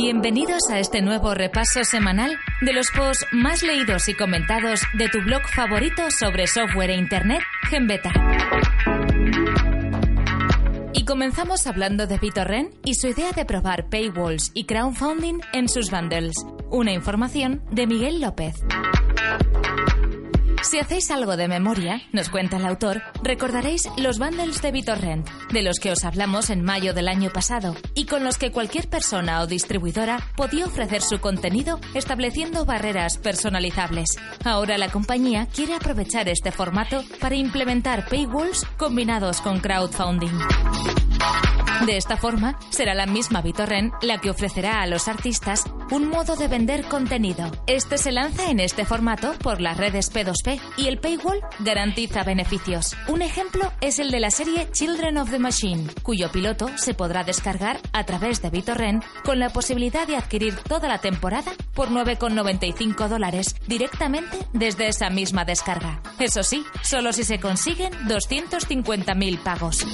Bienvenidos a este nuevo repaso semanal de los posts más leídos y comentados de tu blog favorito sobre software e internet, Genbeta. Y comenzamos hablando de BitTorrent y su idea de probar paywalls y crowdfunding en sus bundles. Una información de Miguel López. Si hacéis algo de memoria, nos cuenta el autor, recordaréis los bundles de BitTorrent, de los que os hablamos en mayo del año pasado, y con los que cualquier persona o distribuidora podía ofrecer su contenido estableciendo barreras personalizables. Ahora la compañía quiere aprovechar este formato para implementar paywalls combinados con crowdfunding. De esta forma, será la misma BitTorrent la que ofrecerá a los artistas un modo de vender contenido. Este se lanza en este formato por las redes P2P y el paywall garantiza beneficios. Un ejemplo es el de la serie Children of the Machine, cuyo piloto se podrá descargar a través de BitTorrent con la posibilidad de adquirir toda la temporada por 9,95 dólares directamente desde esa misma descarga. Eso sí, solo si se consiguen 250.000 pagos.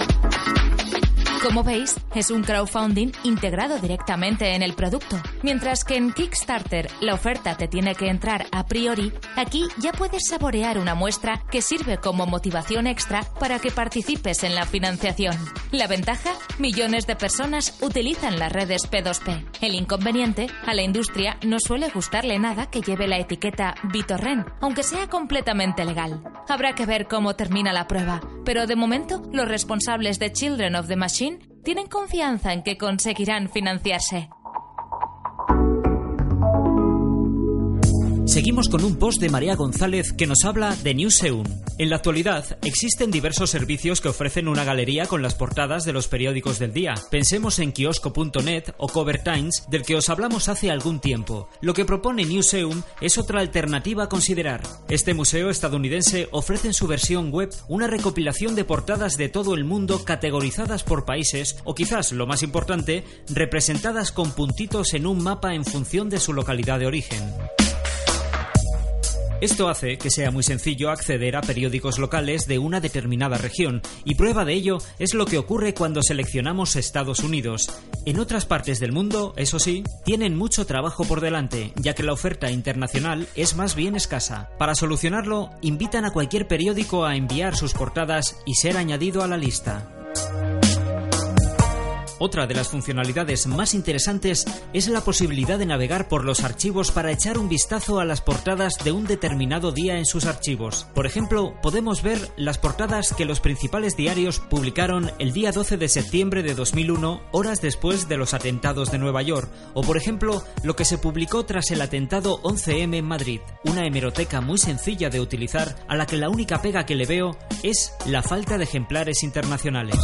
Como veis, es un crowdfunding integrado directamente en el producto. Mientras que en Kickstarter la oferta te tiene que entrar a priori, aquí ya puedes saborear una muestra que sirve como motivación extra para que participes en la financiación. La ventaja, millones de personas utilizan las redes P2P. El inconveniente, a la industria no suele gustarle nada que lleve la etiqueta BitTorrent, aunque sea completamente legal. Habrá que ver cómo termina la prueba, pero de momento los responsables de Children of the Machine tienen confianza en que conseguirán financiarse. Seguimos con un post de María González que nos habla de Newseum. En la actualidad existen diversos servicios que ofrecen una galería con las portadas de los periódicos del día. Pensemos en kiosco.net o Cover Times, del que os hablamos hace algún tiempo. Lo que propone Newseum es otra alternativa a considerar. Este museo estadounidense ofrece en su versión web una recopilación de portadas de todo el mundo categorizadas por países o quizás lo más importante, representadas con puntitos en un mapa en función de su localidad de origen. Esto hace que sea muy sencillo acceder a periódicos locales de una determinada región, y prueba de ello es lo que ocurre cuando seleccionamos Estados Unidos. En otras partes del mundo, eso sí, tienen mucho trabajo por delante, ya que la oferta internacional es más bien escasa. Para solucionarlo, invitan a cualquier periódico a enviar sus portadas y ser añadido a la lista. Otra de las funcionalidades más interesantes es la posibilidad de navegar por los archivos para echar un vistazo a las portadas de un determinado día en sus archivos. Por ejemplo, podemos ver las portadas que los principales diarios publicaron el día 12 de septiembre de 2001, horas después de los atentados de Nueva York, o por ejemplo, lo que se publicó tras el atentado 11M en Madrid, una hemeroteca muy sencilla de utilizar a la que la única pega que le veo es la falta de ejemplares internacionales.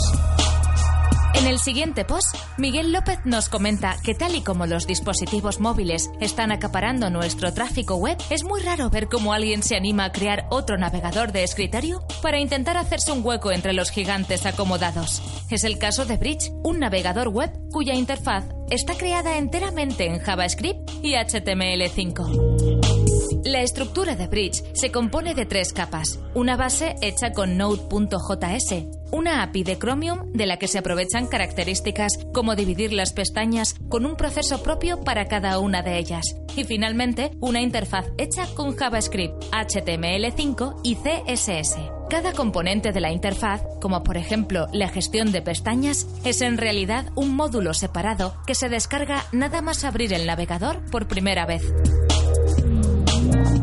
En el siguiente post, Miguel López nos comenta que tal y como los dispositivos móviles están acaparando nuestro tráfico web, es muy raro ver cómo alguien se anima a crear otro navegador de escritorio para intentar hacerse un hueco entre los gigantes acomodados. Es el caso de Bridge, un navegador web cuya interfaz está creada enteramente en JavaScript y HTML5. La estructura de Bridge se compone de tres capas, una base hecha con Node.js, una API de Chromium de la que se aprovechan características como dividir las pestañas con un proceso propio para cada una de ellas. Y finalmente, una interfaz hecha con JavaScript, HTML5 y CSS. Cada componente de la interfaz, como por ejemplo la gestión de pestañas, es en realidad un módulo separado que se descarga nada más abrir el navegador por primera vez.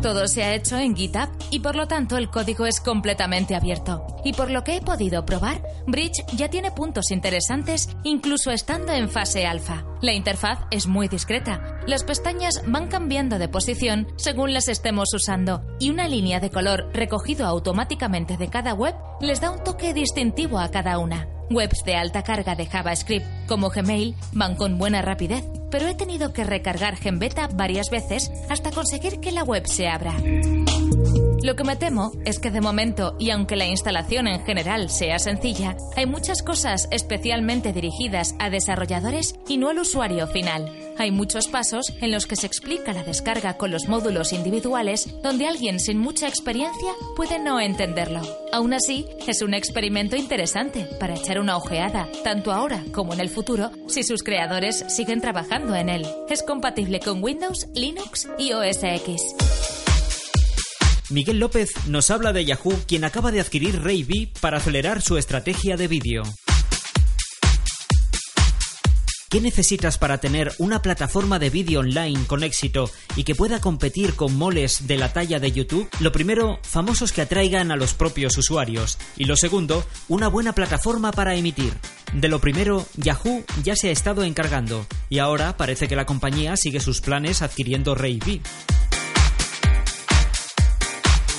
Todo se ha hecho en GitHub y por lo tanto el código es completamente abierto. Y por lo que he podido probar, Bridge ya tiene puntos interesantes incluso estando en fase alfa. La interfaz es muy discreta. Las pestañas van cambiando de posición según las estemos usando y una línea de color recogido automáticamente de cada web les da un toque distintivo a cada una. Webs de alta carga de JavaScript como Gmail van con buena rapidez, pero he tenido que recargar GenBeta varias veces hasta conseguir que la web se abra. Lo que me temo es que de momento, y aunque la instalación en general sea sencilla, hay muchas cosas especialmente dirigidas a desarrolladores y no al usuario final. Hay muchos pasos en los que se explica la descarga con los módulos individuales donde alguien sin mucha experiencia puede no entenderlo. Aún así, es un experimento interesante para echar una ojeada, tanto ahora como en el futuro, si sus creadores siguen trabajando en él. Es compatible con Windows, Linux y OS X. Miguel López nos habla de Yahoo, quien acaba de adquirir Ray para acelerar su estrategia de vídeo. ¿Qué necesitas para tener una plataforma de vídeo online con éxito y que pueda competir con moles de la talla de YouTube? Lo primero, famosos que atraigan a los propios usuarios. Y lo segundo, una buena plataforma para emitir. De lo primero, Yahoo ya se ha estado encargando y ahora parece que la compañía sigue sus planes adquiriendo Ray.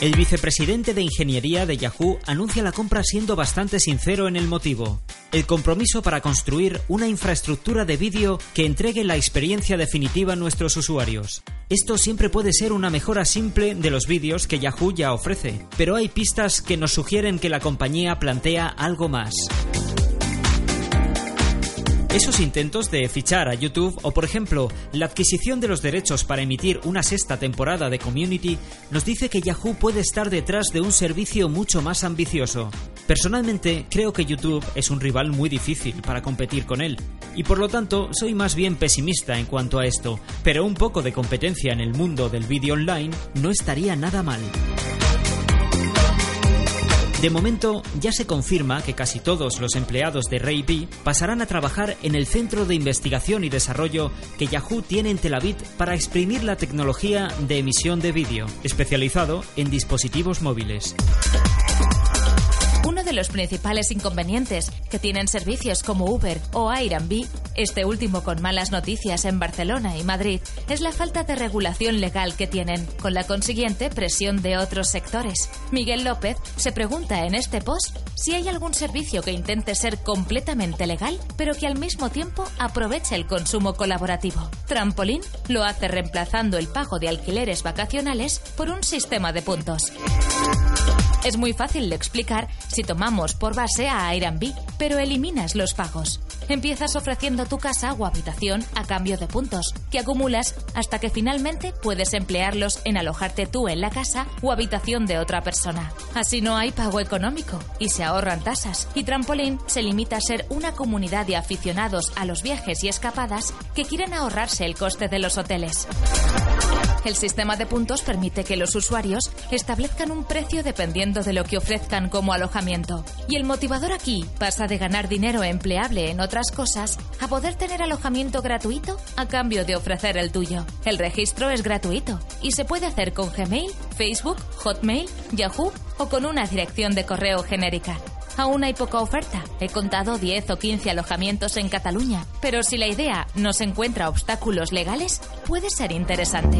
El vicepresidente de Ingeniería de Yahoo anuncia la compra siendo bastante sincero en el motivo. El compromiso para construir una infraestructura de vídeo que entregue la experiencia definitiva a nuestros usuarios. Esto siempre puede ser una mejora simple de los vídeos que Yahoo ya ofrece, pero hay pistas que nos sugieren que la compañía plantea algo más. Esos intentos de fichar a YouTube o por ejemplo la adquisición de los derechos para emitir una sexta temporada de Community nos dice que Yahoo puede estar detrás de un servicio mucho más ambicioso. Personalmente creo que YouTube es un rival muy difícil para competir con él y por lo tanto soy más bien pesimista en cuanto a esto, pero un poco de competencia en el mundo del vídeo online no estaría nada mal. De momento, ya se confirma que casi todos los empleados de Ray B pasarán a trabajar en el centro de investigación y desarrollo que Yahoo tiene en Tel Aviv para exprimir la tecnología de emisión de vídeo, especializado en dispositivos móviles. De los principales inconvenientes que tienen servicios como Uber o Airbnb, este último con malas noticias en Barcelona y Madrid, es la falta de regulación legal que tienen, con la consiguiente presión de otros sectores. Miguel López se pregunta en este post si hay algún servicio que intente ser completamente legal, pero que al mismo tiempo aproveche el consumo colaborativo. Trampolín lo hace reemplazando el pago de alquileres vacacionales por un sistema de puntos. Es muy fácil de explicar si tomamos por base a Airbnb, pero eliminas los pagos. Empiezas ofreciendo tu casa o habitación a cambio de puntos, que acumulas hasta que finalmente puedes emplearlos en alojarte tú en la casa o habitación de otra persona. Así no hay pago económico y se ahorran tasas. Y Trampolín se limita a ser una comunidad de aficionados a los viajes y escapadas que quieren ahorrarse el coste de los hoteles. El sistema de puntos permite que los usuarios establezcan un precio dependiendo de lo que ofrezcan como alojamiento. Y el motivador aquí pasa de ganar dinero empleable en otras cosas a poder tener alojamiento gratuito a cambio de ofrecer el tuyo. El registro es gratuito y se puede hacer con Gmail, Facebook, Hotmail, Yahoo o con una dirección de correo genérica. Aún hay poca oferta. He contado 10 o 15 alojamientos en Cataluña, pero si la idea no se encuentra obstáculos legales, puede ser interesante.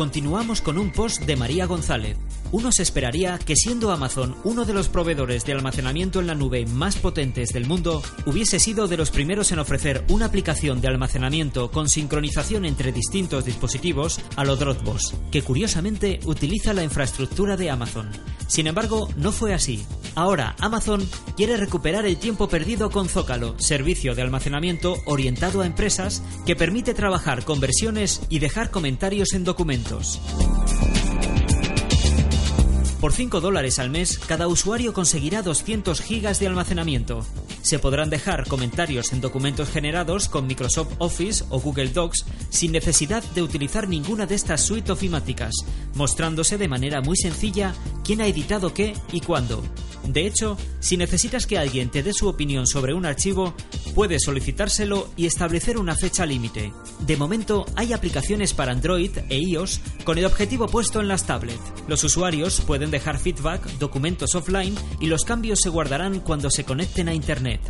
Continuamos con un post de María González. Uno se esperaría que siendo Amazon uno de los proveedores de almacenamiento en la nube más potentes del mundo, hubiese sido de los primeros en ofrecer una aplicación de almacenamiento con sincronización entre distintos dispositivos a lo Dropbox, que curiosamente utiliza la infraestructura de Amazon. Sin embargo, no fue así. Ahora Amazon quiere recuperar el tiempo perdido con Zócalo, servicio de almacenamiento orientado a empresas que permite trabajar con versiones y dejar comentarios en documentos. Por 5 dólares al mes, cada usuario conseguirá 200 gigas de almacenamiento. Se podrán dejar comentarios en documentos generados con Microsoft Office o Google Docs sin necesidad de utilizar ninguna de estas suites ofimáticas, mostrándose de manera muy sencilla quién ha editado qué y cuándo. De hecho, si necesitas que alguien te dé su opinión sobre un archivo, puedes solicitárselo y establecer una fecha límite. De momento, hay aplicaciones para Android e iOS con el objetivo puesto en las tablets. Los usuarios pueden dejar feedback, documentos offline y los cambios se guardarán cuando se conecten a Internet.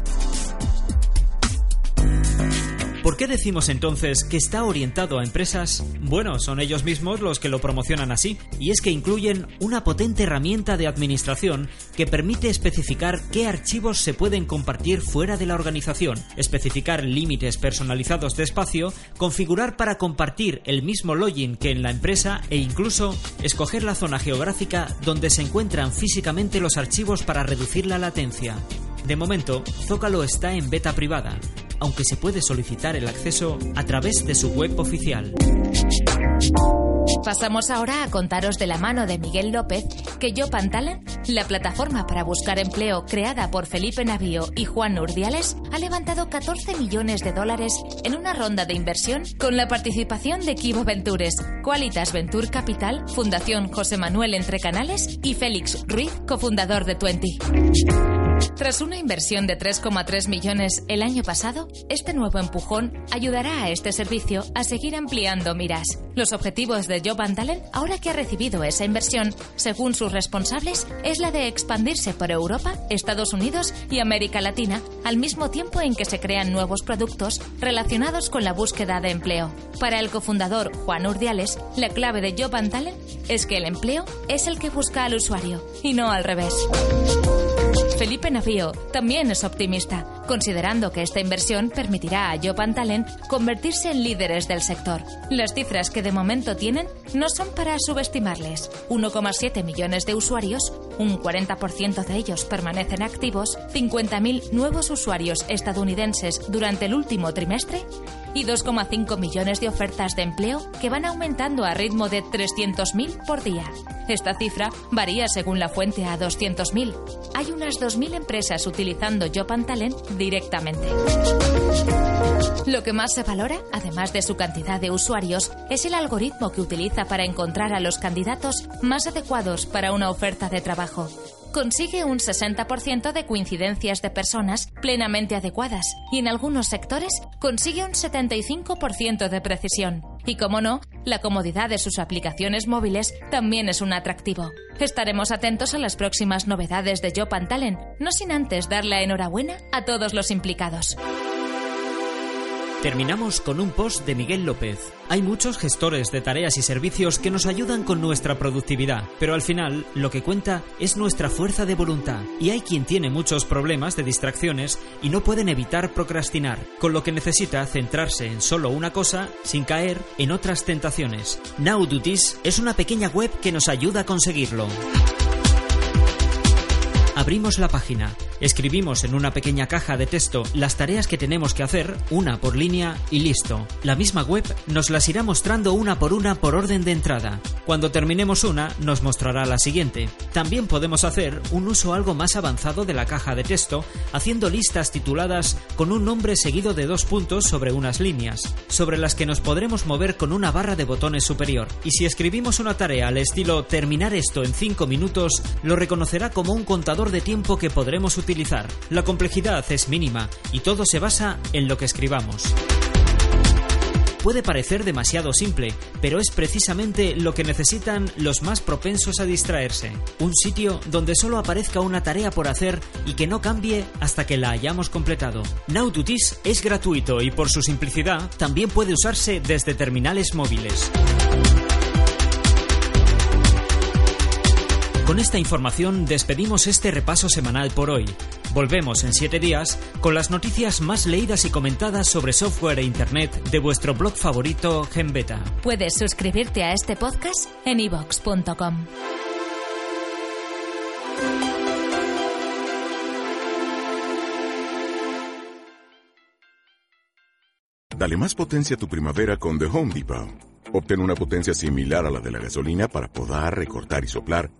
¿Por qué decimos entonces que está orientado a empresas? Bueno, son ellos mismos los que lo promocionan así, y es que incluyen una potente herramienta de administración que permite especificar qué archivos se pueden compartir fuera de la organización, especificar límites personalizados de espacio, configurar para compartir el mismo login que en la empresa e incluso escoger la zona geográfica donde se encuentran físicamente los archivos para reducir la latencia. De momento, Zócalo está en beta privada, aunque se puede solicitar el acceso a través de su web oficial. Pasamos ahora a contaros de la mano de Miguel López que Yo Talent, la plataforma para buscar empleo creada por Felipe Navío y Juan Urdiales, ha levantado 14 millones de dólares en una ronda de inversión con la participación de Kibo Ventures, Qualitas Venture Capital, Fundación José Manuel Entre Canales y Félix Ruiz, cofundador de Twenty. Tras una inversión de 3,3 millones el año pasado, este nuevo empujón ayudará a este servicio a seguir ampliando miras. Los objetivos de Job Talent, ahora que ha recibido esa inversión, según sus responsables, es la de expandirse por Europa, Estados Unidos y América Latina, al mismo tiempo en que se crean nuevos productos relacionados con la búsqueda de empleo. Para el cofundador Juan Urdiales, la clave de Job Talent es que el empleo es el que busca al usuario y no al revés. Felipe Navío también es optimista, considerando que esta inversión permitirá a Jopan Talent convertirse en líderes del sector. Las cifras que de momento tienen no son para subestimarles. 1,7 millones de usuarios, un 40% de ellos permanecen activos, 50.000 nuevos usuarios estadounidenses durante el último trimestre y 2,5 millones de ofertas de empleo que van aumentando a ritmo de 300.000 por día. Esta cifra varía según la fuente a 200.000. Hay unas 2.000 empresas utilizando Job Talent directamente. Lo que más se valora, además de su cantidad de usuarios, es el algoritmo que utiliza para encontrar a los candidatos más adecuados para una oferta de trabajo consigue un 60% de coincidencias de personas plenamente adecuadas y en algunos sectores consigue un 75% de precisión. Y como no, la comodidad de sus aplicaciones móviles también es un atractivo. Estaremos atentos a las próximas novedades de Job Talent, no sin antes dar la enhorabuena a todos los implicados. Terminamos con un post de Miguel López. Hay muchos gestores de tareas y servicios que nos ayudan con nuestra productividad, pero al final lo que cuenta es nuestra fuerza de voluntad. Y hay quien tiene muchos problemas de distracciones y no pueden evitar procrastinar, con lo que necesita centrarse en solo una cosa sin caer en otras tentaciones. Now Duties es una pequeña web que nos ayuda a conseguirlo. Abrimos la página, escribimos en una pequeña caja de texto las tareas que tenemos que hacer, una por línea y listo. La misma web nos las irá mostrando una por una por orden de entrada. Cuando terminemos una, nos mostrará la siguiente. También podemos hacer un uso algo más avanzado de la caja de texto, haciendo listas tituladas con un nombre seguido de dos puntos sobre unas líneas, sobre las que nos podremos mover con una barra de botones superior. Y si escribimos una tarea al estilo terminar esto en 5 minutos, lo reconocerá como un contador de tiempo que podremos utilizar. La complejidad es mínima y todo se basa en lo que escribamos. Puede parecer demasiado simple, pero es precisamente lo que necesitan los más propensos a distraerse. Un sitio donde solo aparezca una tarea por hacer y que no cambie hasta que la hayamos completado. Now es gratuito y por su simplicidad también puede usarse desde terminales móviles. Con esta información despedimos este repaso semanal por hoy. Volvemos en siete días con las noticias más leídas y comentadas sobre software e Internet de vuestro blog favorito GenBeta. Puedes suscribirte a este podcast en ivox.com. Dale más potencia a tu primavera con The Home Depot. Obtén una potencia similar a la de la gasolina para podar, recortar y soplar